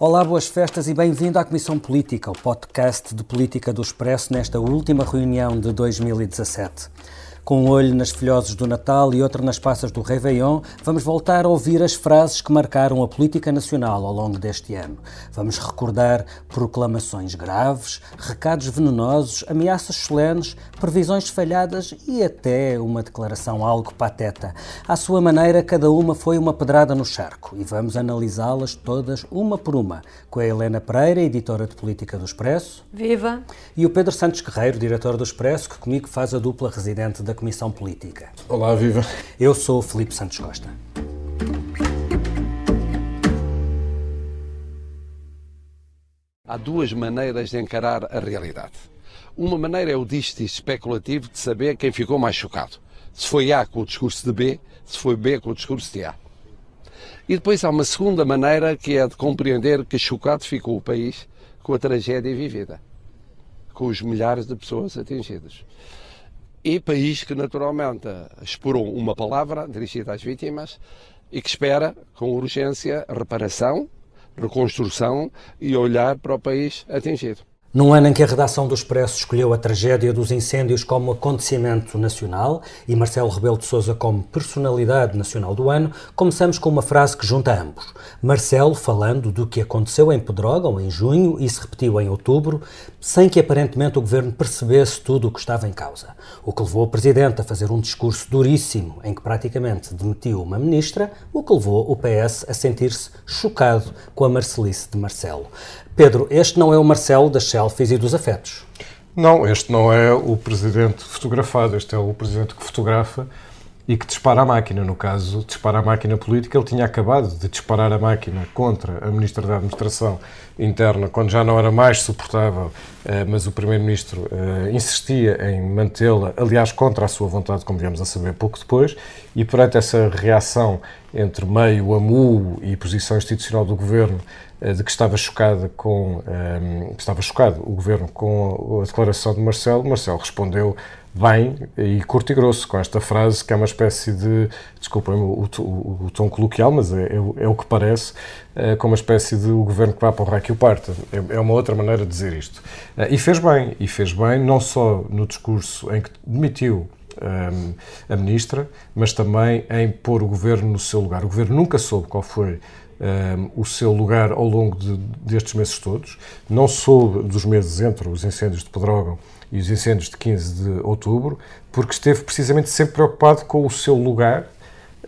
Olá, boas festas e bem-vindo à Comissão Política, o podcast de política do Expresso nesta última reunião de 2017. Com um olho nas filhoses do Natal e outro nas passas do Réveillon, vamos voltar a ouvir as frases que marcaram a política nacional ao longo deste ano. Vamos recordar proclamações graves, recados venenosos, ameaças solenes, previsões falhadas e até uma declaração algo pateta. À sua maneira, cada uma foi uma pedrada no charco e vamos analisá-las todas uma por uma, com a Helena Pereira, editora de política do Expresso. Viva! E o Pedro Santos Guerreiro, diretor do Expresso, que comigo faz a dupla residente da Comissão Política. Olá, viva. Eu sou o Felipe Santos Costa. Há duas maneiras de encarar a realidade. Uma maneira é o disto especulativo de saber quem ficou mais chocado. Se foi A com o discurso de B, se foi B com o discurso de A. E depois há uma segunda maneira que é de compreender que chocado ficou o país com a tragédia vivida, com os milhares de pessoas atingidas. E país que naturalmente explorou uma palavra dirigida às vítimas e que espera com urgência reparação, reconstrução e olhar para o país atingido. Num ano em que a redação do Expresso escolheu a tragédia dos incêndios como acontecimento nacional e Marcelo Rebelo de Sousa como personalidade nacional do ano, começamos com uma frase que junta ambos. Marcelo falando do que aconteceu em Pedrógão em junho e se repetiu em outubro, sem que aparentemente o governo percebesse tudo o que estava em causa. O que levou o presidente a fazer um discurso duríssimo em que praticamente demitiu uma ministra, o que levou o PS a sentir-se chocado com a marcelice de Marcelo. Pedro, este não é o Marcelo das selfies e dos afetos. Não, este não é o presidente fotografado, este é o presidente que fotografa e que dispara a máquina. No caso, dispara a máquina política. Ele tinha acabado de disparar a máquina contra a Ministra da Administração Interna, quando já não era mais suportável, eh, mas o Primeiro-Ministro eh, insistia em mantê-la, aliás, contra a sua vontade, como viemos a saber pouco depois, e perante essa reação entre meio amu e posição institucional do Governo, eh, de que estava chocada com estava chocado o governo com a declaração de Marcelo. Marcelo respondeu bem e curto e grosso com esta frase que é uma espécie de desculpem o, o, o, tom coloquial, mas é, é, é, o que parece é, como uma espécie de o governo que vai para o que o parta. É, é, uma outra maneira de dizer isto. Eh, e fez bem, e fez bem não só no discurso em que demitiu um, ehm, a ministra, mas também em pôr o governo no seu lugar. O governo nunca soube qual foi um, o seu lugar ao longo de, destes meses todos. Não soube dos meses entre os incêndios de Pedrógão e os incêndios de 15 de outubro, porque esteve precisamente sempre preocupado com o seu lugar.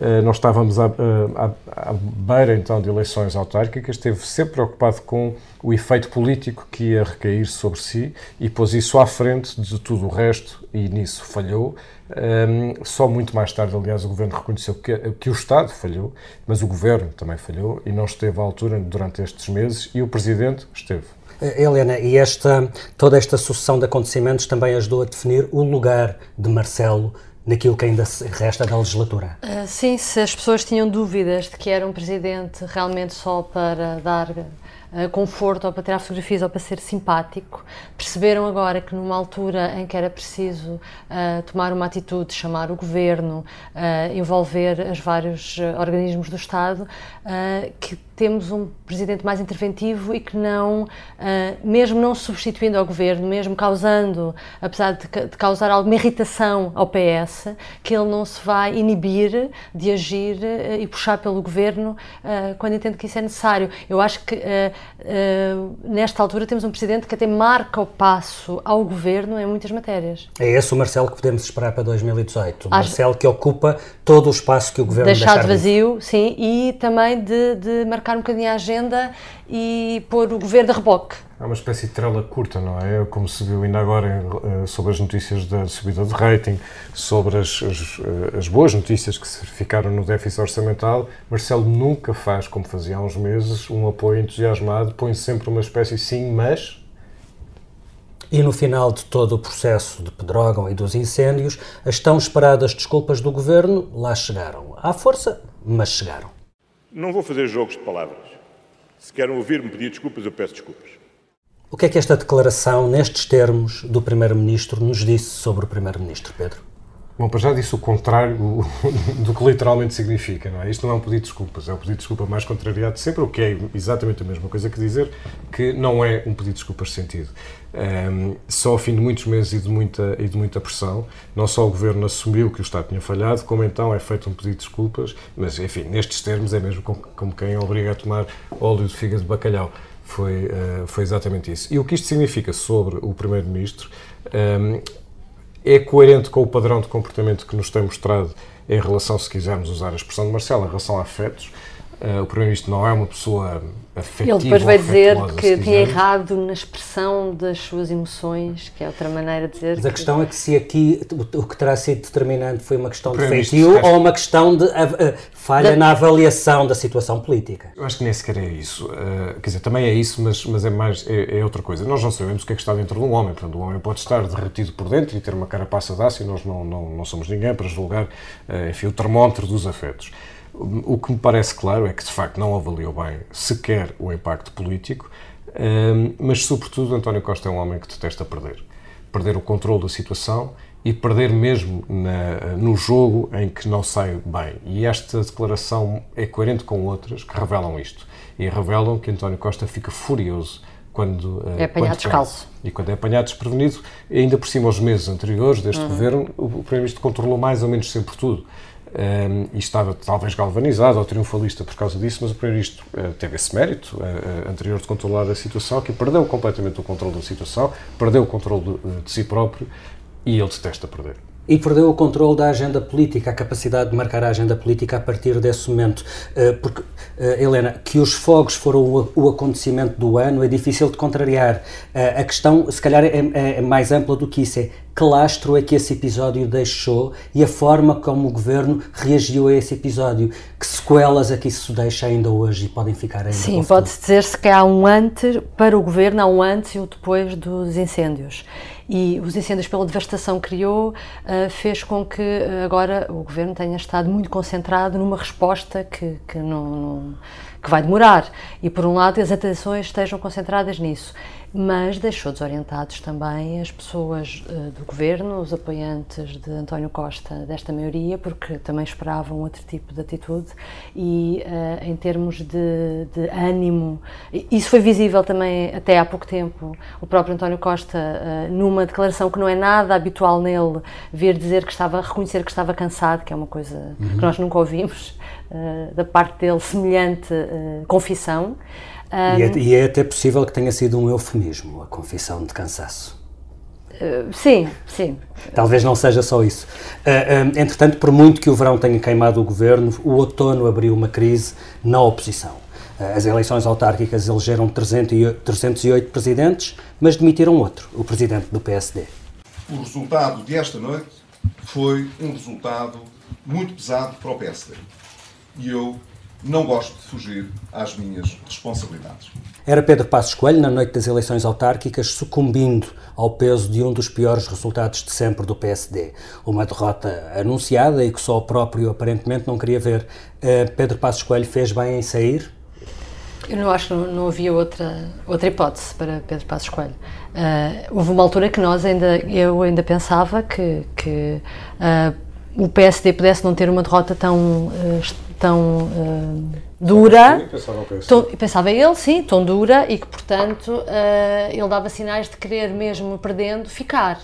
Uh, nós estávamos à, à, à, beira então de eleições autárquicas, esteve sempre preocupado com o efeito político que ia recair sobre si e pôs isso à frente de tudo o resto e nisso falhou. Um, só muito mais tarde, aliás, o Governo reconheceu que, que o Estado falhou, mas o Governo também falhou e não esteve à altura durante estes meses e o Presidente esteve. Eh, Helena, e esta, toda esta sucessão de acontecimentos também ajudou a definir o lugar de Marcelo naquilo que ainda resta da legislatura. Uh, sim, se as pessoas tinham dúvidas de que era um presidente realmente só para dar uh, conforto ou para tirar fotografias ou para ser simpático, perceberam agora que numa altura em que era preciso uh, tomar uma atitude, chamar o governo, envolver os vários organismos do Estado, que temos um presidente mais interventivo e que não, uh, mesmo não substituindo ao governo, mesmo causando, apesar de, causar alguma irritação ao PS, que ele não se vai inibir de agir uh, e puxar pelo governo uh, quando entende que isso é necessário. Eu acho que nesta altura temos um presidente que até marca o passo ao governo em muitas matérias. É esse o Marcelo que podemos esperar para 2018. O Marcelo que ocupa todo o espaço que o governo deixar, deixar de vazio, sim, e também de, de marcar marcar um bocadinho a agenda e pôr o governo de reboque. É uma espécie de trela curta, não é? Como se viu ainda agora eh, sobre as notícias da subida de rating, sobre as, as, eh, as, boas notícias que se ficaram no déficit orçamental. Marcelo nunca faz, como fazia há uns meses, um apoio entusiasmado, põe sempre uma espécie sim, mas. E no final de todo o processo de Pedrógão e dos incêndios, as tão esperadas desculpas do governo lá chegaram. À força, mas chegaram. Não vou fazer jogos de palavras. Se querem ouvir-me pedir desculpas, eu peço desculpas. O que é que esta declaração, nestes termos, do Primeiro-Ministro nos disse sobre o Primeiro-Ministro, Pedro? Bom, para já disse o contrário do que literalmente significa, não é? Isto não é um pedido de desculpas, é o pedido de desculpa mais contrariado sempre, o que é exatamente a mesma coisa que dizer que não é um pedido de desculpas de sentido. Um, só ao fim de muitos meses e de, muita, e de muita pressão, não só o Governo assumiu que o Estado tinha falhado, como então é feito um pedido de desculpas, mas enfim, nestes termos é mesmo como, como quem obriga a tomar óleo de fígado de bacalhau. Foi, uh, foi exatamente isso. E o que isto significa sobre o Primeiro-Ministro um, é coerente com o padrão de comportamento que nos tem mostrado em relação, se quisermos usar a expressão de Marcelo, em relação a afetos. Uh, o Primeiro-Ministro não é uma pessoa afetiva. Ele depois vai dizer que tinha errado na expressão das suas emoções, que é outra maneira de dizer. Mas a questão é que se aqui o que terá sido determinante foi uma questão de feitio ou uma questão de uh, falha da... na avaliação da situação política. Eu acho que nem sequer é isso. Uh, quer dizer, também é isso, mas, mas é mais é, é, outra coisa. Nós não sabemos o que é que está dentro de um homem. Portanto, o homem pode estar derretido por dentro e ter uma carapaça de aço e nós não, não, não somos ninguém para julgar uh, enfim, o termómetro dos afetos. O que me parece claro é que, de facto, não avaliou bem sequer o impacto político, hum, mas, sobretudo, António Costa é um homem que detesta perder. Perder o controle da situação e perder mesmo na, no jogo em que não sai bem. E esta declaração é coerente com outras que revelam isto. E revelam que António Costa fica furioso quando é apanhado descalço. E quando é apanhado desprevenido, ainda por cima, os meses anteriores deste uhum. governo, o Primeiro-Ministro controlou mais ou menos sempre tudo um, e estava talvez galvanizado ou triunfalista por causa disso, mas o Primeiro-Ministro uh, teve esse mérito uh, anterior de controlar a situação, que perdeu completamente o controle da situação, perdeu o controle de, de si próprio e ele detesta perder. E perdeu o controle da agenda política, a capacidade de marcar a agenda política a partir desse momento. Porque, Helena, que os fogos foram o acontecimento do ano é difícil de contrariar. A questão, se calhar, é, é, é mais ampla do que isso. É que lastro é que esse episódio deixou e a forma como o governo reagiu a esse episódio. Que sequelas é que isso deixa ainda hoje e podem ficar ainda Sim, pode-se dizer-se que há um antes, para o governo, há um antes e um depois dos incêndios. E os incêndios, pela devastação criou, uh, fez com que uh, agora o governo tenha estado muito concentrado numa resposta que, que não, não que vai demorar. E, por um lado, as atenções estejam concentradas nisso mas deixou desorientados também as pessoas uh, do governo, os apoiantes de António Costa desta maioria, porque também esperavam outro tipo de atitude e uh, em termos de, de, ânimo, isso foi visível também até há pouco tempo, o próprio António Costa, uh, numa declaração que não é nada habitual nele, vir dizer que estava, reconhecer que estava cansado, que é uma coisa uhum. que nós nunca ouvimos da parte dele, semelhante confissão. Um, e, é, e, é, até possível que tenha sido um eufemismo, a confissão de cansaço. Uh, sim, sim. Talvez não seja só isso. Uh, uh, entretanto, por muito que o verão tenha queimado o governo, o outono abriu uma crise na oposição. As eleições autárquicas elegeram 308 presidentes, mas demitiram outro, o presidente do PSD. O resultado desta noite foi um resultado muito pesado para o PSD. E eu não gosto de fugir às minhas responsabilidades. Era Pedro Passos Coelho, na noite das eleições autárquicas, sucumbindo ao peso de um dos piores resultados de sempre do PSD. Uma derrota anunciada e que só o próprio aparentemente não queria ver. Uh, Pedro Passos Coelho fez bem em sair? Eu não acho que não, não havia outra, outra hipótese para Pedro Passos Coelho. Uh, houve uma altura que nós ainda, eu ainda pensava que, que uh, o PSD pudesse não ter uma derrota tão tão uh, dura. Pensava, tão, pensava ele, sim, tão dura e que, portanto, uh, ele dava sinais de querer, mesmo perdendo, ficar.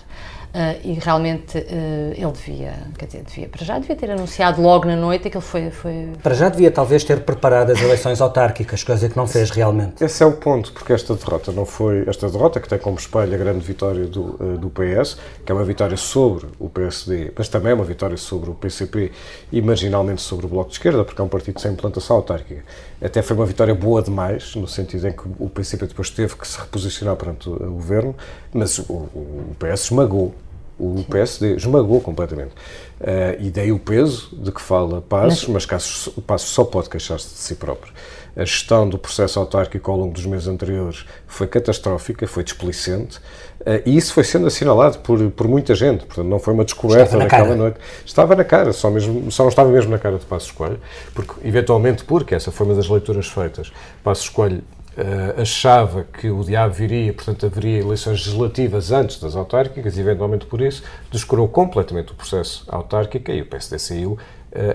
Uh, e realmente uh, ele devia, quer dizer, devia, para já devia ter anunciado logo na noite que ele foi, foi... Para já devia talvez ter preparado as eleições autárquicas, coisa que não fez realmente. Esse é o ponto, porque esta derrota não foi, esta derrota que tem como espelho a grande vitória do, uh, do PS, que é uma vitória sobre o PSD, mas também é uma vitória sobre o PCP e marginalmente sobre o Bloco de Esquerda, porque é um partido sem implantação autárquica. Até foi uma vitória boa demais, no sentido em que o PCP depois teve que se reposicionar perante o governo, mas o, o PS esmagou o PSD esmagou completamente. Uh, e daí o peso de que fala Passos, mas Passos, Passos só pode queixar-se de si próprio. A gestão do processo autárquico ao longo dos meses anteriores foi catastrófica, foi displicente, uh, e isso foi sendo assinalado por, por muita gente, portanto não foi uma descoberta naquela noite. Estava na cara, só, mesmo, só não estava mesmo na cara de Passos Coelho, porque, eventualmente porque, essa foi uma das leituras feitas, Passos Coelho uh, achava que o diabo viria, portanto haveria eleições legislativas antes das autárquicas, e eventualmente por isso descurou completamente o processo autárquico e o PSD saiu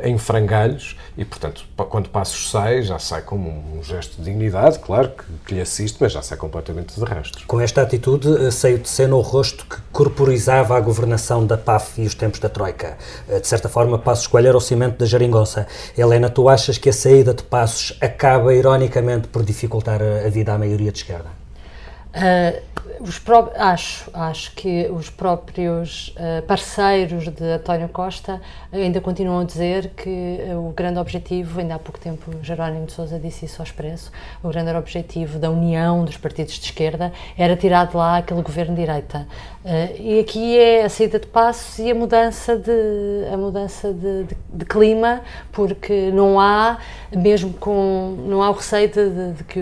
em frangalhos e, portanto, quando Passos sai, já sai como um gesto de dignidade, claro, que, que lhe assiste, mas já sai completamente de rastros. Com esta atitude, uh, saiu de cena o rosto que corporizava a governação da PAF e os tempos da Troika. Uh, de certa forma, Passos Coelho era o cimento da geringonça. Helena, tu achas que a saída de Passos acaba, ironicamente, por dificultar a vida à maioria de esquerda? Uh, os acho, acho que os próprios uh, parceiros de António Costa ainda continuam a dizer que uh, o grande objetivo, ainda há pouco tempo Jerónimo de Sousa disse isso ao Expresso, o grande objetivo da união dos partidos de esquerda era tirar de lá aquele governo de direita. e aqui é a saída de passos e a mudança de, a mudança de, de, de clima, porque não há, mesmo com, não há o receio de, de que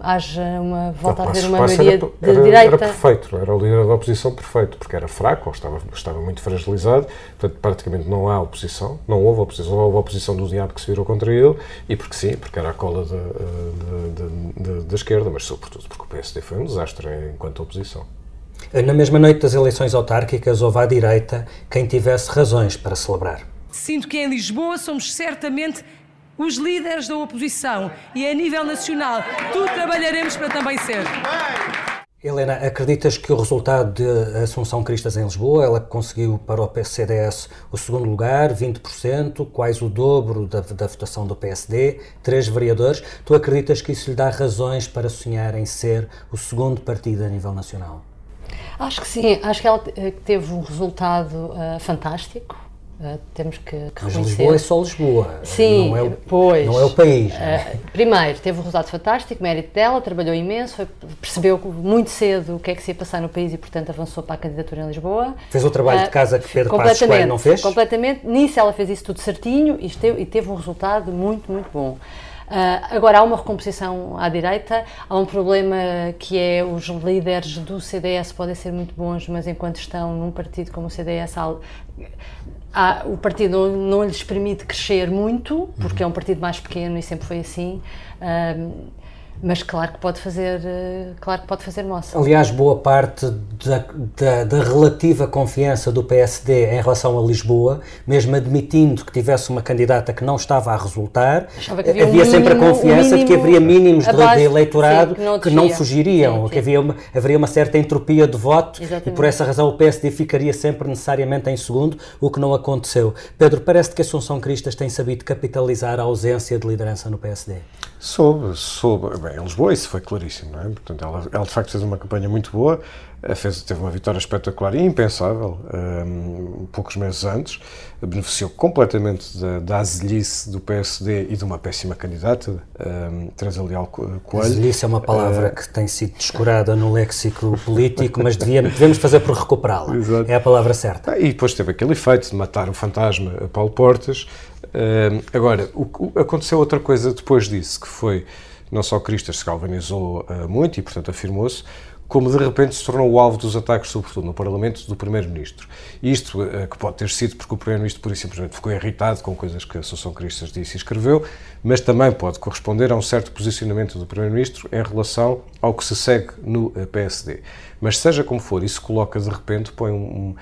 haja uma, volta a haver uma maioria era, de era, direita. Era perfeito, era o líder da oposição perfeito, porque era fraco, ou estava, estava muito fragilizado, portanto praticamente não há oposição, não houve oposição, houve oposição do diabo que se virou contra ele, e porque sim, porque era a cola da esquerda, mas sobretudo porque o PSD foi um desastre enquanto oposição. Na mesma noite das eleições autárquicas, houve à direita quem tivesse razões para celebrar. Sinto que em Lisboa somos certamente os líderes da oposição e a nível nacional tudo trabalharemos para também ser. Helena, acreditas que o resultado de Assunção Cristas em Lisboa, ela conseguiu para o CDS o segundo lugar, 20%, quase o dobro da, da, votação do PSD, três vereadores. Tu acreditas que isso lhe dá razões para sonhar em ser o segundo partido a nível nacional? Acho que sim, acho que ela teve um resultado uh, fantástico. Uh, temos que, que Mas Lisboa é só Lisboa, Sim, não é o, pois, não é o país. Uh, primeiro, teve um resultado fantástico, mérito dela, trabalhou imenso, foi, percebeu muito cedo o que é que se ia passar no país e, portanto, avançou para a candidatura em Lisboa. Fez o trabalho uh, de casa que Pedro Passos Coelho não fez? Completamente. Nisso ela fez isso tudo certinho e teve, e teve um resultado muito, muito bom. Uh, agora, há uma recomposição à direita, há um problema que é os líderes do CDS podem ser muito bons, mas enquanto estão num partido como o CDS, há, há, o partido não, não, lhes permite crescer muito, porque uhum. é um partido mais pequeno e sempre foi assim. Uh, mas claro que pode fazer, eh, claro que pode fazer moça. Aliás, boa parte da, da, da, relativa confiança do PSD em relação a Lisboa, mesmo admitindo que tivesse uma candidata que não estava a resultar, havia, havia um sempre mínimo, a confiança um de que haveria mínimos abaixo, de, eleitorado sim, que, não, que não fugiriam, sim, sim. que havia uma, haveria uma certa entropia de voto Exatamente. e por essa razão o PSD ficaria sempre necessariamente em segundo, o que não aconteceu. Pedro, parece que a Assunção Cristas tem sabido capitalizar a ausência de liderança no PSD. Soube, soube. Bem, em Lisboa isso foi claríssimo, não é? Portanto, ela, ela de facto fez uma campanha muito boa, eh, fez, teve uma vitória espetacular e impensável um, poucos meses antes, beneficiou completamente da, da do PSD e de uma péssima candidata, um, Teresa Leal Coelho. Azelice é uma palavra uh, que tem sido descurada no léxico político, mas devíamos, devemos fazer por recuperá-la. É a palavra certa. E depois teve aquele efeito de matar o fantasma a Paulo Portas, Uh, agora, o, o, aconteceu outra coisa depois disso, que foi não só Cristas se galvanizou uh, muito e, portanto, afirmou-se, como de repente se tornou o alvo dos ataques, sobretudo no Parlamento, do Primeiro-Ministro. Isto uh, que pode ter sido porque o Primeiro-Ministro, por simplesmente, ficou irritado com coisas que a Associação Cristas disse e escreveu, mas também pode corresponder a um certo posicionamento do Primeiro-Ministro em relação ao que se segue no uh, PSD. Mas seja como for, isso coloca de repente, põe um, um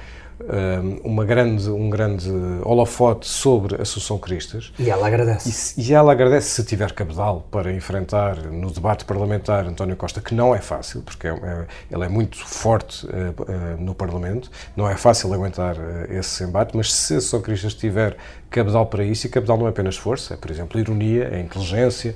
uma grande, um grande holofote sobre a Associação Cristas. E ela agradece. E, e, ela agradece se tiver cabedal para enfrentar no debate parlamentar António Costa, que não é fácil, porque é, é, ele é muito forte uh, uh, no Parlamento, não é fácil aguentar uh, esse embate, mas se a Associação Cristas tiver cabedal para isso, e cabedal não é apenas força, é, por exemplo, ironia, é inteligência,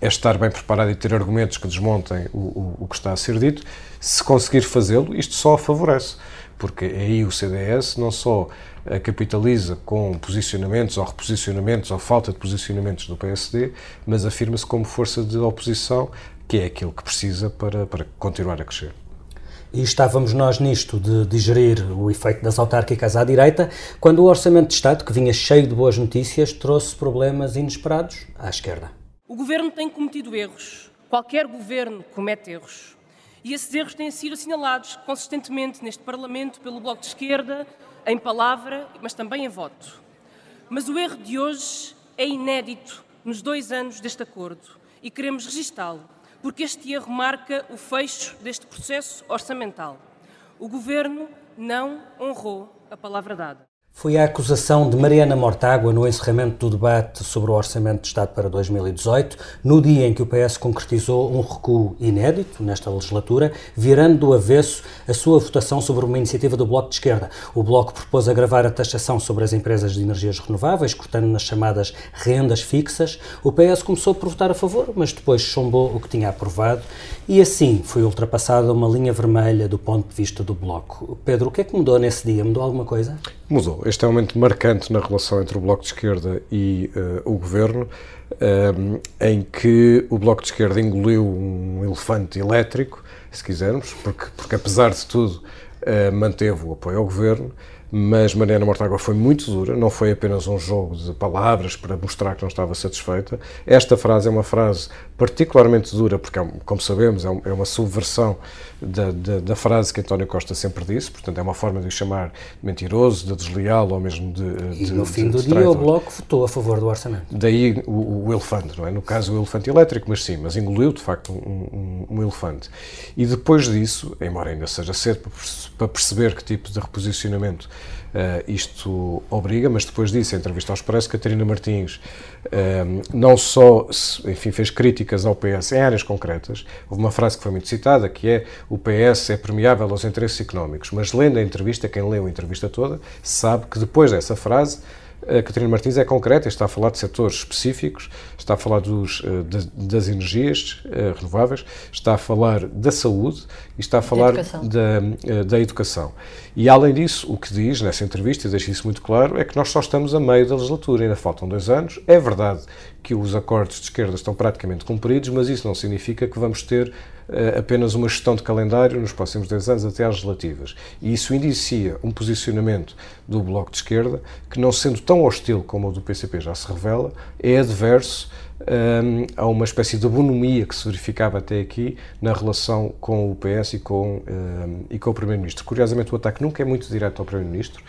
é estar bem preparado e ter argumentos que desmontem o, o, o que está a ser dito, se conseguir fazê-lo, isto só a favorece porque aí o CDS não só eh, capitaliza com posicionamentos ou reposicionamentos ou falta de posicionamentos do PSD, mas afirma-se como força de oposição, que é aquilo que precisa para, para continuar a crescer. E estávamos nós nisto de digerir o efeito das autárquicas à direita, quando o Orçamento de Estado, que vinha cheio de boas notícias, trouxe problemas inesperados à esquerda. O governo tem cometido erros. Qualquer governo comete erros. E esses erros têm sido assinalados consistentemente neste Parlamento pelo Bloco de Esquerda, em palavra, mas também em voto. Mas o erro de hoje é inédito nos dois anos deste acordo e queremos registá-lo, porque este erro marca o fecho deste processo orçamental. O Governo não honrou a palavra dada. Foi a acusação de Mariana Mortágua no encerramento do debate sobre o Orçamento de Estado para 2018, no dia em que o PS concretizou um recuo inédito nesta legislatura, virando do avesso a sua votação sobre uma iniciativa do Bloco de Esquerda. O Bloco propôs agravar a taxação sobre as empresas de energias renováveis, cortando nas chamadas rendas fixas. O PS começou por votar a favor, mas depois chombou o que tinha aprovado e assim foi ultrapassada uma linha vermelha do ponto de vista do Bloco. Pedro, o que é que mudou nesse dia? Mudou alguma coisa? Mudou. Este é um momento marcante na relação entre o Bloco de Esquerda e uh, o Governo, um, eh, em que o Bloco de Esquerda engoliu um elefante elétrico, se quisermos, porque, porque apesar de tudo uh, manteve o apoio ao Governo, mas Mariana Mortágua foi muito dura, não foi apenas um jogo de palavras para mostrar que não estava satisfeita. Esta frase é uma frase particularmente dura, porque, é como sabemos, é, é uma subversão da, da, da, frase que António Costa sempre disse, portanto é uma forma de o chamar de mentiroso, de desleal ou mesmo de. E de, no fim do dia o Bloco votou a favor do orçamento. Daí o, o, elefante, não é? No caso o elefante elétrico, mas sim, mas engoliu de facto um, um, um elefante. E depois disso, embora ainda seja cedo para perceber que tipo de reposicionamento Uh, isto obriga, mas depois disso, em entrevista ao Expresso, Catarina Martins uh, não só enfim, fez críticas ao PS em áreas concretas, houve uma frase que foi muito citada, que é o PS é permeável aos interesses económicos, mas lendo a entrevista, quem leu a entrevista toda, sabe que depois dessa frase a Catarina Martins é concreta, está a falar de setores específicos, está a falar dos, eh, das energias eh, renováveis, está a falar da saúde e está a falar educação. Da, eh, da educação. E além disso, o que diz nessa entrevista, e deixa isso muito claro, é que nós só estamos a meio da legislatura, ainda faltam dois anos. É verdade que os acordos de esquerda estão praticamente cumpridos, mas isso não significa que vamos ter uh, apenas uma gestão de calendário nos próximos 10 anos até às legislativas. E isso indicia um posicionamento do Bloco de Esquerda que, não sendo tão hostil como o do PCP já se revela, é adverso um, a uma espécie de abonomia que se verificava até aqui na relação com o PS e com, um, e com o Primeiro-Ministro. Curiosamente, o ataque nunca é muito direto ao Primeiro-Ministro,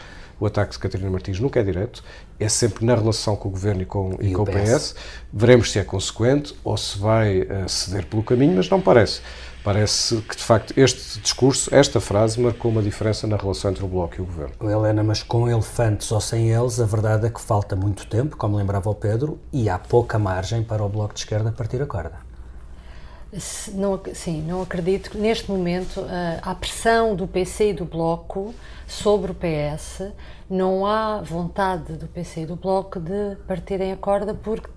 o ataque de Catarina Martins nunca é direto, é sempre na relação com o Governo e com, e, e com o PS. PS. Veremos se é consequente ou se vai uh, ceder pelo caminho, mas não parece. Parece que, de facto, este discurso, esta frase, marcou uma diferença na relação entre o Bloco e o Governo. Helena, mas com elefantes ou sem eles, a verdade é que falta muito tempo, como lembrava o Pedro, e há pouca margem para o Bloco de Esquerda partir a corda. Não, sim, não acredito que neste momento a pressão do PC e do Bloco sobre o PS, não há vontade do PC e do Bloco de partirem a corda porque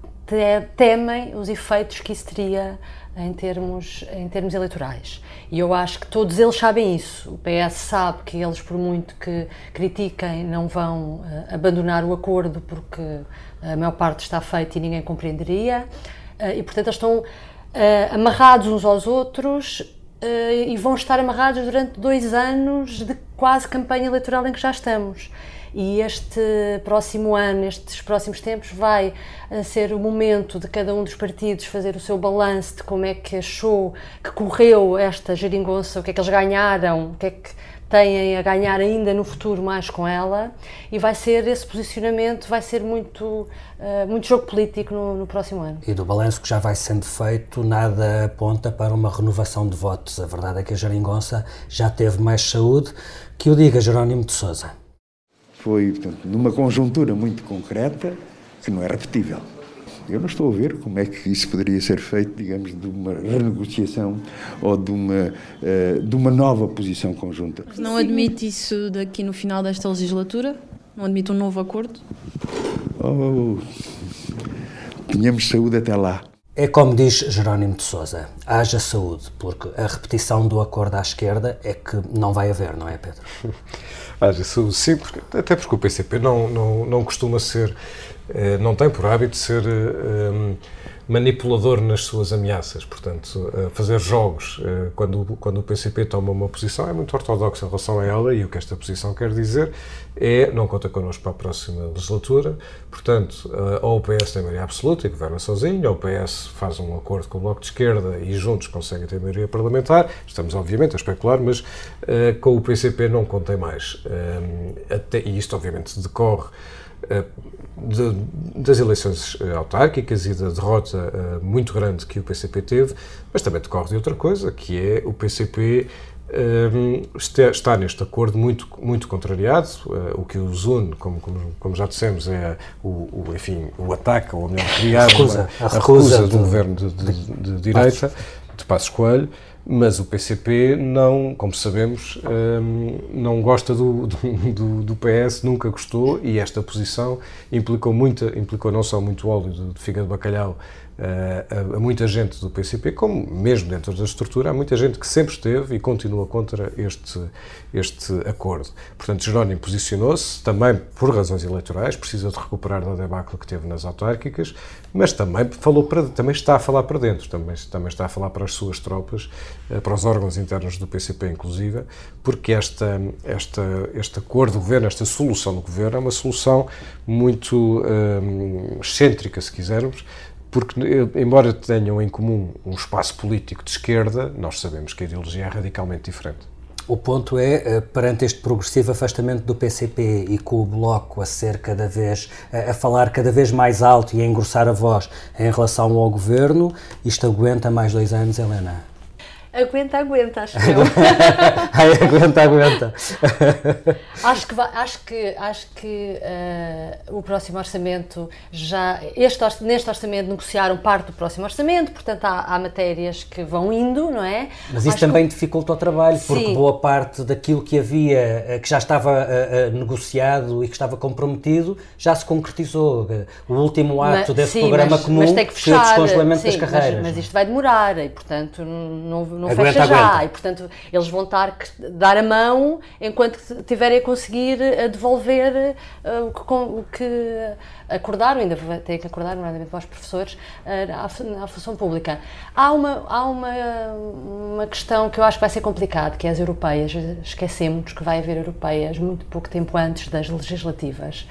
temem os efeitos que isso teria em termos, em termos eleitorais. E eu acho que todos eles sabem isso. O PS sabe que eles, por muito que critiquem, não vão uh, abandonar o acordo porque a maior parte está feita e ninguém compreenderia. Uh, e, portanto, eles estão uh, amarrados uns aos outros e vão estar amarrados durante dois anos de quase campanha eleitoral em que já estamos. E este próximo ano, estes próximos tempos, vai eh, ser o momento de cada um dos partidos fazer o seu balanço de como é que achou que correu esta geringonça, o que é que eles ganharam, o que é que têm a ganhar ainda no futuro mais com ela e vai ser esse posicionamento vai ser muito uh, muito jogo político no, no, próximo ano. E do balanço que já vai sendo feito nada aponta para uma renovação de votos. A verdade é que a geringonça já teve mais saúde. Que o diga Jerónimo de Sousa foi portanto, numa conjuntura muito concreta que não é repetível. Eu não estou a ver como é que isso poderia ser feito, digamos, de uma renegociação ou de uma, uh, de uma nova posição conjunta. Não admite isso daqui no final desta legislatura? Não admite um novo acordo? Oh, tenhamos saúde até lá. É como diz Jerónimo de Sousa, haja saúde, porque a repetição do acordo à esquerda é que não vai haver, não é, Pedro? haja saúde, sim, porque, até porque o PCP não, não, não costuma ser, eh, não tem por hábito ser eh, manipulador nas suas ameaças. Portanto, fazer jogos eh, quando, quando o PCP toma uma posição é muito ortodoxo em relação a ela e o que esta posição quer dizer é não conta connosco para a próxima legislatura. Portanto, ou o PS tem maioria absoluta e governa sozinho, ou o PS faz um acordo com o Bloco de Esquerda e juntos conseguem ter maioria parlamentar. Estamos, obviamente, a especular, mas com o PCP não contém mais. Uh, até, e isto, obviamente, decorre de, das eleições autárquicas e da derrota uh, muito grande que o PCP teve, mas também decorre de outra coisa, que é o PCP está neste acordo muito, muito contrariado. o que os une, como, como, como já dissemos, é o, o, enfim, o ataque, ou melhor, criar a recusa, a, a recusa, recusa do governo de, de, de, de direita, de Passos Coelho, mas o PCP não, como sabemos, hum, não gosta do, do, do, PS, nunca gostou e esta posição implicou, muita, implicou não só muito óleo de fígado de bacalhau a, a, muita gente do PCP, como mesmo dentro da estrutura, há muita gente que sempre esteve e continua contra este, este acordo. Portanto, Jerónimo posicionou-se também por razões eleitorais, precisa de recuperar da debacle que teve nas autárquicas, mas também, falou para, também está a falar para dentro, também, também está a falar para as suas tropas, eh, para os órgãos internos do PCP, inclusive, porque esta, esta, este acordo do governo, esta solução do governo, é uma solução muito hum, excêntrica, se quisermos, porque, embora tenham em comum um espaço político de esquerda, nós sabemos que a ideologia é radicalmente diferente. O ponto é, eh, perante este progressivo afastamento do PCP e com o Bloco a ser cada vez, a falar cada vez mais alto e a engrossar a voz em relação ao governo, isto aguenta mais dois anos, Helena? Aguenta, aguenta, acho que eu. Ai, aguenta, aguenta. acho que, acho que, acho que uh, o próximo orçamento já. Este, neste orçamento negociaram parte do próximo orçamento, portanto há, há matérias que vão indo, não é? Mas isso acho também que... dificulta o trabalho, porque Sim. boa parte daquilo que havia, eh, que já estava uh, uh, negociado e que estava comprometido, já se concretizou. O último ato mas, desse sim, programa mas, comum mas tem que fechar, foi o descongelamento sim, das carreiras. Mas, mas isto vai demorar e, portanto, não, não não aguenta, fecha já. Aguenta. E, portanto, eles vão estar dar a mão enquanto estiverem a conseguir a devolver uh, o que acordaram, ainda têm que acordar, nomeadamente para os professores, uh, à, à, função pública. Há, uma, há uma, uma questão que eu acho que vai ser complicada, que é as europeias. Esquecemos que vai haver europeias muito pouco tempo antes das legislativas.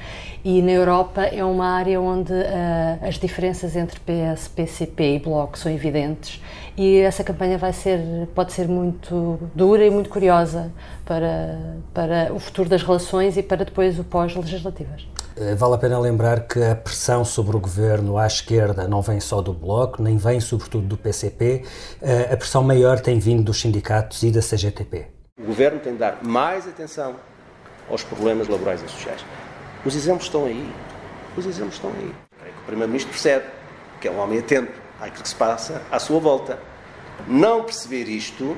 E na Europa é uma área onde uh, as diferenças entre PS, PCP e Bloco são evidentes e essa campanha vai ser, pode ser muito dura e muito curiosa para, para o futuro das relações e para depois o pós-legislativas. Eh, vale a pena lembrar que a pressão sobre o governo à esquerda não vem só do Bloco, nem vem sobretudo do PCP. Eh, a pressão maior tem vindo dos sindicatos e da CGTP. O governo tem de dar mais atenção aos problemas laborais e sociais. Os exemplos estão aí. Os exemplos estão aí. O Primeiro-Ministro percebe que é um homem atento àquilo que se passa à sua volta. Não perceber isto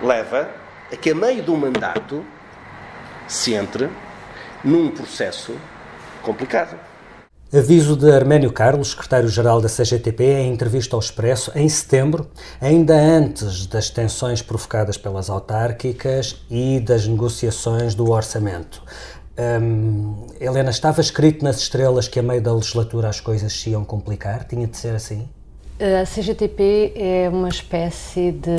leva a que, a meio do mandato, se entre num processo complicado. Aviso de Arménio Carlos, secretário-geral da CGTP, em entrevista ao Expresso em setembro, ainda antes das tensões provocadas pelas autárquicas e das negociações do orçamento. Hum, Helena, estava escrito nas estrelas que a meio da legislatura as coisas se iam complicar? Tinha de ser assim? A CGTP é uma espécie de.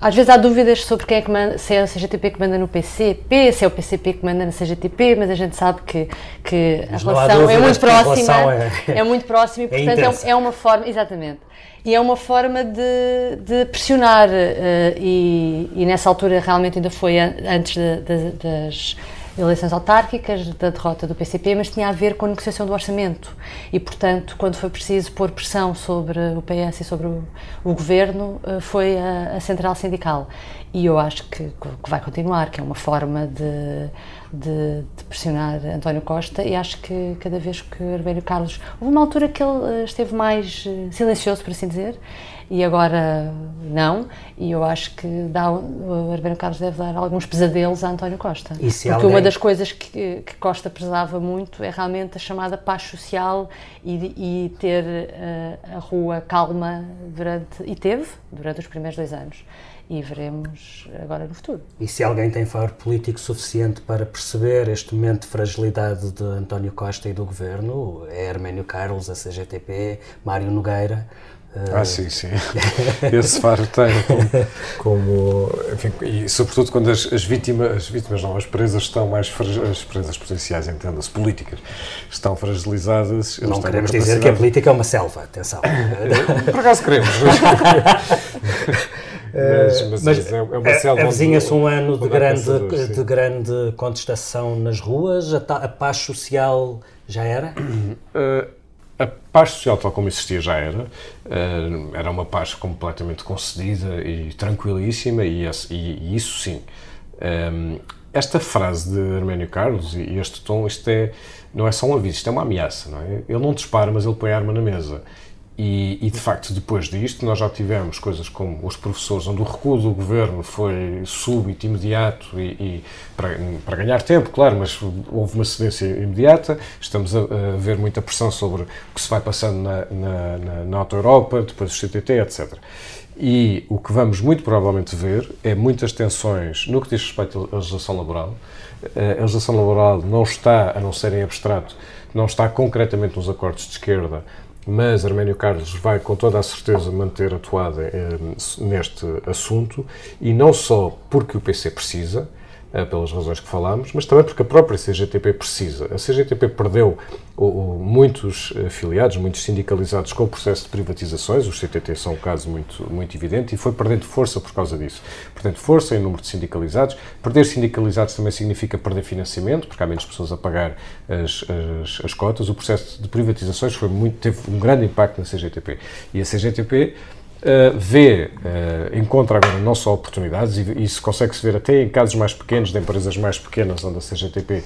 Às vezes há dúvidas sobre quem é que manda, se é a CGTP que manda no PCP, se é o PCP que manda na CGTP, mas a gente sabe que, que a relação é muito próxima. É, é, muito próxima e, é portanto, é, é, uma forma. Exatamente. E é uma forma de, de pressionar, uh, e, e, nessa altura realmente ainda foi antes de, de, das eleições autárquicas, da derrota do PCP, mas tinha a ver com a negociação do orçamento. E, portanto, quando foi preciso pôr pressão sobre o PS e sobre o, o governo, eh, foi a, a, central sindical. E eu acho que, que, vai continuar, que é uma forma de, de, de, pressionar António Costa. E acho que cada vez que Arbeiro Carlos. Houve uma altura que ele eh, esteve mais eh, silencioso, por assim dizer e agora não. E eu acho que dá, o Arbeiro Carlos deve dar alguns pesadelos a António Costa. Porque alguém... uma das coisas que, que, Costa prezava muito é realmente a chamada paz social e, e ter uh, a rua calma durante. E teve durante os primeiros dois anos e veremos agora no futuro. E se alguém tem faro político suficiente para perceber este momento de fragilidade de António Costa e do governo, é Arménio Carlos, a CGTP, Mário Nogueira, ah, sim, sim. Esse faro tem como, como enfim, e sobretudo quando as, as, vítimas, as vítimas não, as presas estão mais, as presas potenciais, entenda-se, políticas, estão fragilizadas. Não queremos dizer que a política é uma selva, atenção. Por acaso queremos. Mas, mas, mas é, é uma selva avizinha-se um ano de grande, de grande contestação nas ruas, a, a paz social já era? Uh, a paz social, tal como existia, já era. Uh, era uma paz completamente concedida e tranquilíssima, e, isso sim. Um, esta frase de Arménio Carlos e este tom, isto é, não é só um aviso, isto é uma ameaça, não é? Ele não dispara, mas ele põe a arma na mesa. E, e, de facto, depois disto, nós já tivemos coisas como os professores, onde o recuo do governo foi súbito, imediato e, e para, para, ganhar tempo, claro, mas houve uma cedência imediata. Estamos a, a ver muita pressão sobre o que se vai passando na, na, na, na Auto-Europa, depois do CTT, etc. E o que vamos muito provavelmente ver é muitas tensões no que diz respeito à legislação laboral. A legislação laboral não está, a não ser em abstrato, não está concretamente nos acordos de esquerda mas Arménio Carlos vai com toda a certeza manter atuada eh, neste assunto e não só porque o PC precisa, pelas razões que falámos, mas também porque a própria CGTP precisa. A CGTP perdeu muitos afiliados, muitos sindicalizados com o processo de privatizações, os CTT são um caso muito, muito evidente, e foi perdendo força por causa disso. Portanto, força em número de sindicalizados. Perder sindicalizados também significa perder financiamento, porque há menos pessoas a pagar as, as, as cotas. O processo de privatizações foi muito, teve um grande impacto na CGTP. E a CGTP Uh, vê, uh, encontra agora não só oportunidades, e isso consegue-se ver até em casos mais pequenos, de empresas mais pequenas, onde a CGTP uh,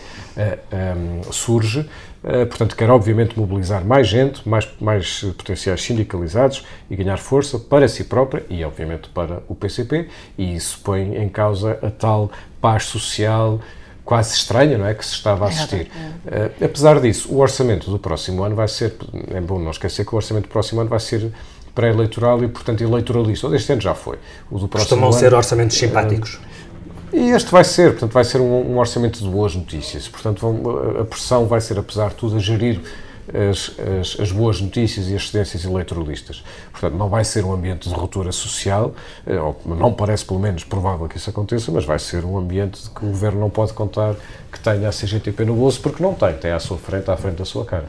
um, surge, portanto, quer obviamente mobilizar mais gente, mais, mais potenciais sindicalizados e ganhar força para si própria e, obviamente, para o PCP, e isso põe em causa a tal paz social quase estranha, não é, que se estava a assistir. apesar disso, o orçamento do próximo ano vai ser, é bom não esquecer que o orçamento do próximo ano vai ser pré-eleitoral e, portanto, eleitoralista. O deste ano já foi. O do próximo Costumam ser orçamentos simpáticos. E este vai ser, portanto, vai ser um, um orçamento de boas notícias. Portanto, vão, a pressão vai ser, apesar de tudo, a gerir as, as, as, boas notícias e as cedências eleitoralistas. Portanto, não vai ser um ambiente de ruptura social, eh, não parece pelo menos provável que isso aconteça, mas vai ser um ambiente que o governo não pode contar que tenha a CGTP no bolso, porque não tem, tem à sua frente, à frente da sua cara.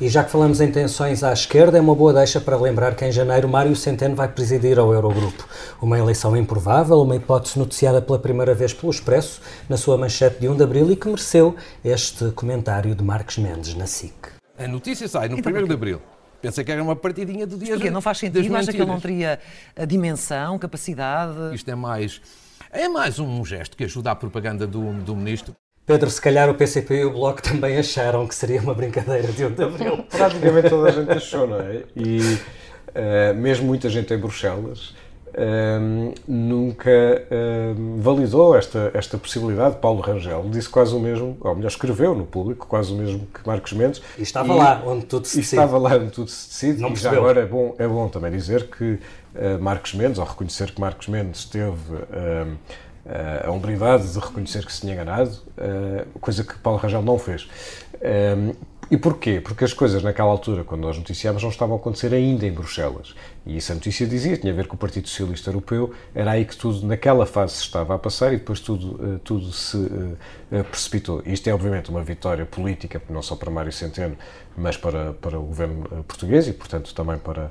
E já que falamos em tensões à esquerda, é uma boa deixa para lembrar que em janeiro Mário Centeno vai presidir ao Eurogrupo. Uma eleição improvável, uma hipótese noticiada pela primeira vez pelo Expresso, na sua manchete de 1 de abril, e que mereceu este comentário de Marcos Mendes na SIC. A notícia sai no 1 de abril. Pensei que era uma partidinha do dia. Porquê? Não faz sentido? Acha que ele não teria a dimensão, capacidade? Isto é mais. É mais um gesto que ajuda à propaganda do, do ministro. Pedro, se calhar o PCP e o Bloco também acharam que seria uma brincadeira de 1 de abril. Praticamente toda a gente achou, não é? E uh, mesmo muita gente em Bruxelas uh, nunca uh, validou esta, esta possibilidade. Paulo Rangel disse quase o mesmo, ou melhor, escreveu no público quase o mesmo que Marcos Mendes. E estava e, lá onde tudo se decide. estava lá onde tudo se decide. Não e já agora é bom, é bom também dizer que Marcos Mendes, ou reconhecer que Marcos Mendes teve a hombridade de reconhecer que se tinha enganado, eh, coisa que Paulo Rangel não fez. E porquê? Porque as coisas naquela altura, quando nós noticiámos, não estavam a acontecer ainda em Bruxelas. E isso a notícia dizia, tinha a ver com o Partido Socialista Europeu, era aí que tudo, naquela fase, se estava a passar e depois tudo, eh, tudo se precipitou. Isto é, obviamente, uma vitória política, não só para Mário Centeno, mas para, para o governo português e, portanto, também para,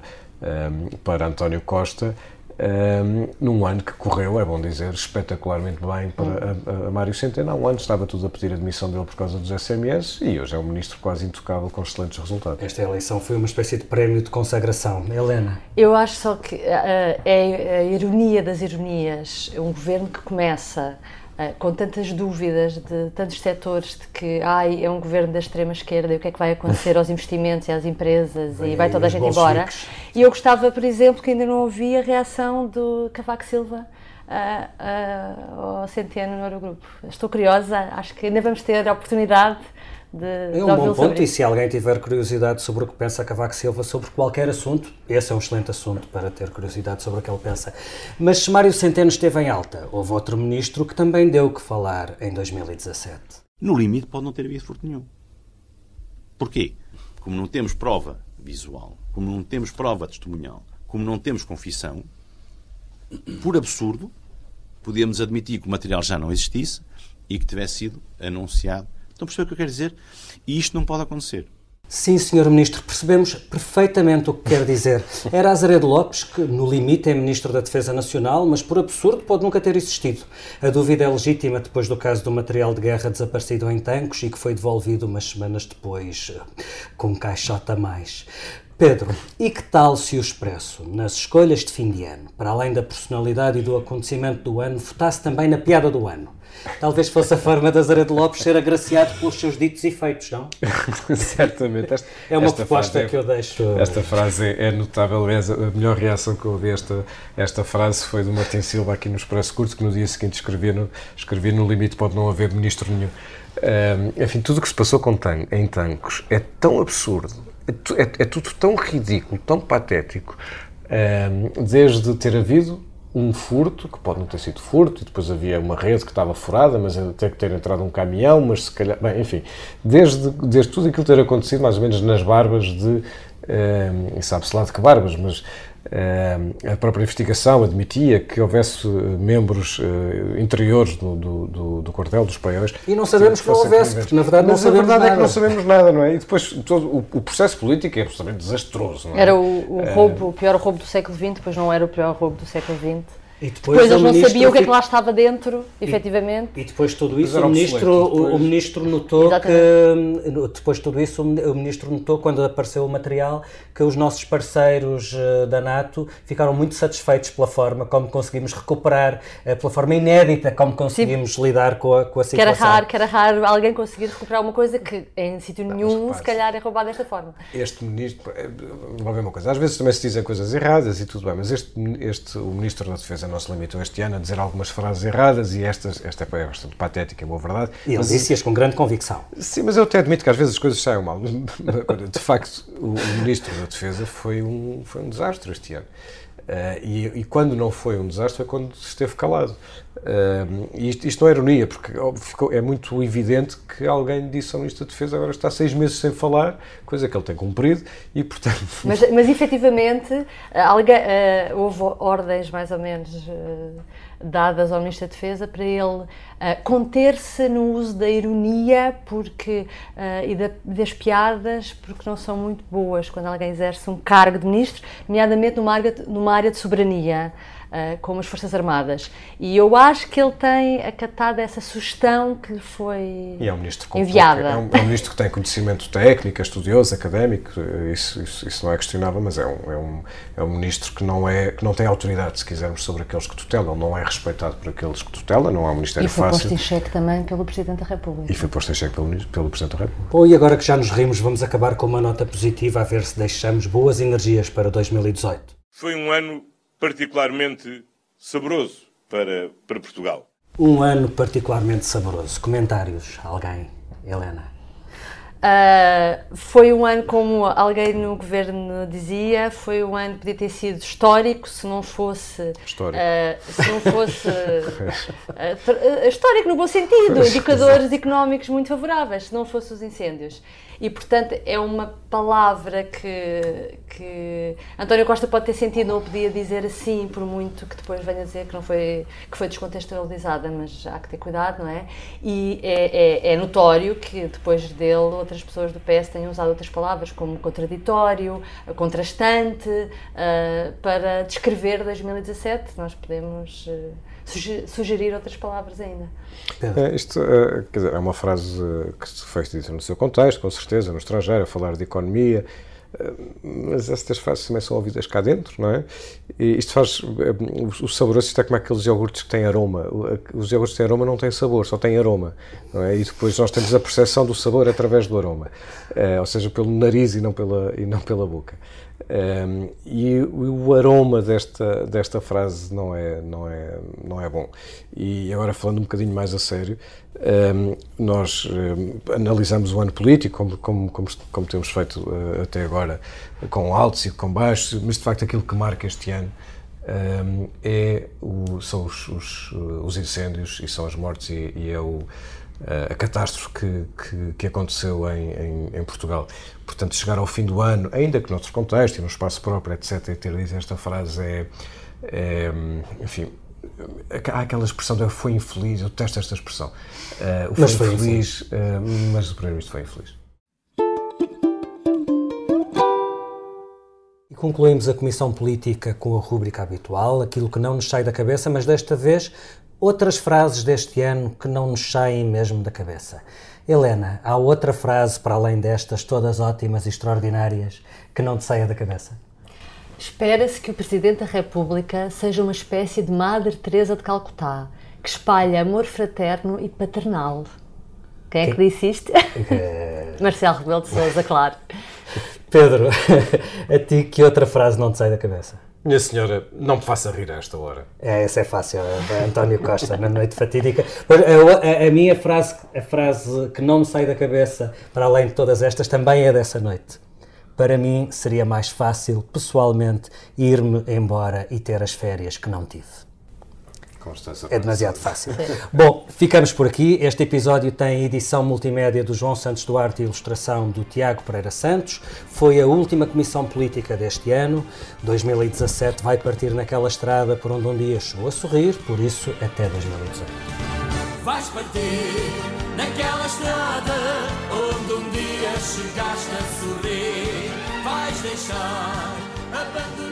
para António Costa, um, num ano que correu, é bom dizer, espetacularmente bem para a, a, Mário Centeno. Há um ano estava tudo a pedir a demissão dele por causa dos SMS e hoje é um ministro quase intocável com excelentes resultados. Esta eleição foi uma espécie de prémio de consagração. Helena? Eu acho só que uh, é a ironia das ironias. Um governo que começa com tantas dúvidas de tantos setores de que ai, é um governo da extrema esquerda e o que é que vai acontecer aos investimentos e às empresas Bem, e vai toda a gente embora. E eu gostava, por exemplo, que ainda não ouvi a reação do Cavaco Silva uh, uh, ao Centeno no Eurogrupo. Estou curiosa, acho que ainda vamos ter a oportunidade de, é um bom ponto, e se alguém tiver curiosidade sobre o que pensa Cavaco Silva sobre qualquer assunto, esse é um excelente assunto para ter curiosidade sobre o que ele pensa. Mas se Mário Centeno esteve em alta, houve outro ministro que também deu o que falar em 2017. No limite pode não ter havido furto nenhum. Porquê? Como não temos prova visual, como não temos prova testemunhal, como não temos confissão, por absurdo, podíamos admitir que o material já não existisse e que tivesse sido anunciado Estão a perceber o que eu quero dizer? E isto não pode acontecer. Sim, Sr. Ministro, percebemos perfeitamente o que quer dizer. Era Azaredo Lopes, que no limite é Ministro da Defesa Nacional, mas por absurdo pode nunca ter existido. A dúvida é legítima depois do caso do material de guerra desaparecido em Tancos e que foi devolvido umas semanas depois com caixote a mais. Pedro, e que tal se o Expresso, nas escolhas de fim de ano, para além da personalidade e do acontecimento do ano, votasse também na piada do ano? Talvez fosse a forma de Azaredo Lopes ser agraciado pelos seus ditos e feitos, não? Certamente. Esta, é uma proposta é, que eu deixo. Esta frase é, é notável. a melhor reação que eu ouvi esta, esta frase foi do Martin Silva aqui no Expresso Curto, que no dia seguinte escrevia no, escrevia no limite pode não haver ministro nenhum. Um, enfim, tudo o que se passou com tan em Tancos é tão absurdo, é, é, é tudo tão ridículo, tão patético, um, desde ter havido um furto, que pode não ter sido furto, e depois havia uma rede que estava furada, mas até que ter entrado um caminhão, mas se calhar. Bem, enfim, desde, desde tudo aquilo ter acontecido, mais ou menos nas barbas de. Um, e sabe-se lá de que barbas, mas a própria investigação admitia que houvesse membros uh, interiores do, do, do, do quartel dos paióis. E não sabemos que, não houvesse, porque na verdade Mas não sabemos nada. é que não sabemos nada, não é? E depois todo o, o processo político é absolutamente desastroso, não é? Era o, o roubo, o pior roubo do século XX, depois não era o pior roubo do século XX. E depois, depois eles não sabiam o que é que lá estava dentro, e, efetivamente. E depois tudo isso, o ministro, depois... o, ministro notou Exatamente. que depois tudo isso o ministro notou quando apareceu o material que os nossos parceiros eh, da NATO ficaram muito satisfeitos pela forma como conseguimos recuperar, eh, pela forma inédita como conseguimos Sim. lidar com a, com a situação. Que era raro, que era raro alguém conseguir recuperar uma coisa que em sítio nenhum se calhar é roubado desta forma. Este ministro, eh, vou ver uma coisa, às vezes também se dizem coisas erradas e tudo bem, mas este, este o ministro da Defesa não se limitou este ano a dizer algumas frases erradas e estas, esta é bastante patética, é boa verdade. E ele disse-as com grande convicção. Sim, mas eu até admito que às vezes as coisas saem mal. De facto, o, o Ministro da Defesa foi um, foi um desastre este ano. Uh, e, e, quando não foi um desastre foi quando esteve calado. Uh, isto, isto, não é ironia, porque ficou, é muito evidente que alguém disse ao Ministro da Defesa agora está seis meses sem falar, coisa que ele tem cumprido, e portanto... Mas, mas efetivamente, alguém, uh, houve ordens mais ou menos dadas ao Ministro da Defesa para ele uh, conter-se no uso da ironia porque, uh, e da, das piadas, porque não são muito boas quando alguém exerce um cargo de Ministro, nomeadamente numa área, numa área de soberania uh, como as Forças Armadas. E eu acho que ele tem acatado essa sugestão que lhe foi e é um ministro enviada. É um, é um, ministro que tem conhecimento técnico, estudioso, académico, isso, isso, isso, não é questionável, mas é um, é, um, é um ministro que não, é, que não tem autoridade, se quisermos, sobre aqueles que tutelam, não é respeitado por aqueles que tutelam, não há um ministério fácil. E foi posto em xeque também pelo Presidente da República. E foi posto em xeque pelo, pelo Presidente da República. Bom, e agora que já nos rimos, vamos acabar com uma nota positiva, a ver se deixamos boas energias para 2018. Foi um ano particularmente saboroso para, para Portugal. Um ano particularmente saboroso. Comentários, alguém? Helena? Uh, foi um ano, como alguém no governo dizia, foi um ano que podia ter sido histórico se não fosse. Histórico. Uh, se não fosse. uh, histórico no bom sentido, indicadores económicos muito favoráveis, se não fossem os incêndios. E, portanto, é uma palavra que, que António Costa pode ter sentido, não podia dizer assim, por muito que depois venha dizer que, não foi, que foi descontextualizada, mas há que ter cuidado, não é? E é, é, é notório que depois dele outras pessoas do PS tenham usado outras palavras, como contraditório, contrastante, uh, para descrever 2017. Nós podemos. Uh, sugerir outras palavras ainda. É, isto é, dizer, é uma frase que se fez dita no seu contexto, com certeza, no estrangeiro, a falar de economia, mas estas frases também são ouvidas cá dentro, não é? E isto faz. O saboroso isto é como aqueles iogurtes que têm aroma. Os iogurtes têm aroma não têm sabor, só têm aroma, não é? E depois nós temos a percepção do sabor através do aroma, é, ou seja, pelo nariz e não pela, e não pela boca. Um, e o aroma desta, desta frase não é, não, é, não é bom. E agora, falando um bocadinho mais a sério, um, nós um, analisamos o ano político, como, como, como, como temos feito uh, até agora, com altos e com baixos, mas de facto aquilo que marca este ano é o, são os, os, os, incêndios e são as mortes, e, e é o a catástrofe que, que, que aconteceu em, em, em, Portugal. Portanto, chegar ao fim do ano, ainda que noutro contexto e no espaço próprio, etc., e ter dito esta frase é, é enfim, há aquela expressão de foi infeliz, eu detesto esta expressão. Uh, o foi, mas foi infeliz, infeliz. Uh, mas o Primeiro-Ministro foi infeliz. Concluímos a Comissão Política com a rúbrica habitual, aquilo que não nos sai da cabeça, mas desta vez outras frases deste ano que não nos saem mesmo da cabeça. Helena, há outra frase para além destas, todas ótimas e extraordinárias, que não te saia da cabeça? Espera-se que o Presidente da República seja uma espécie de Madre Teresa de Calcutá, que espalha amor fraterno e paternal. Quem é que, disse isto? Que... Marcelo Rebelo de Sousa, claro. Pedro, a ti que outra frase não te sai da cabeça? Minha senhora, não me faça rir a esta hora. É, essa é fácil, é António Costa, na noite fatídica. A, a, a, minha frase, a frase que não me sai da cabeça, para além de todas estas, também é dessa noite. Para mim, seria mais fácil, pessoalmente, ir-me embora e ter as férias que não tive. É demasiado fácil. Bom, ficamos por aqui. Este episódio tem edição multimédia do João Santos Duarte e ilustração do Tiago Pereira Santos. Foi a última comissão política deste ano. 2017 vai partir naquela estrada por onde um dia chegou a sorrir, por isso até 2018. Vais partir naquela estrada onde um dia chegaste a sorrir. Vais deixar abandonado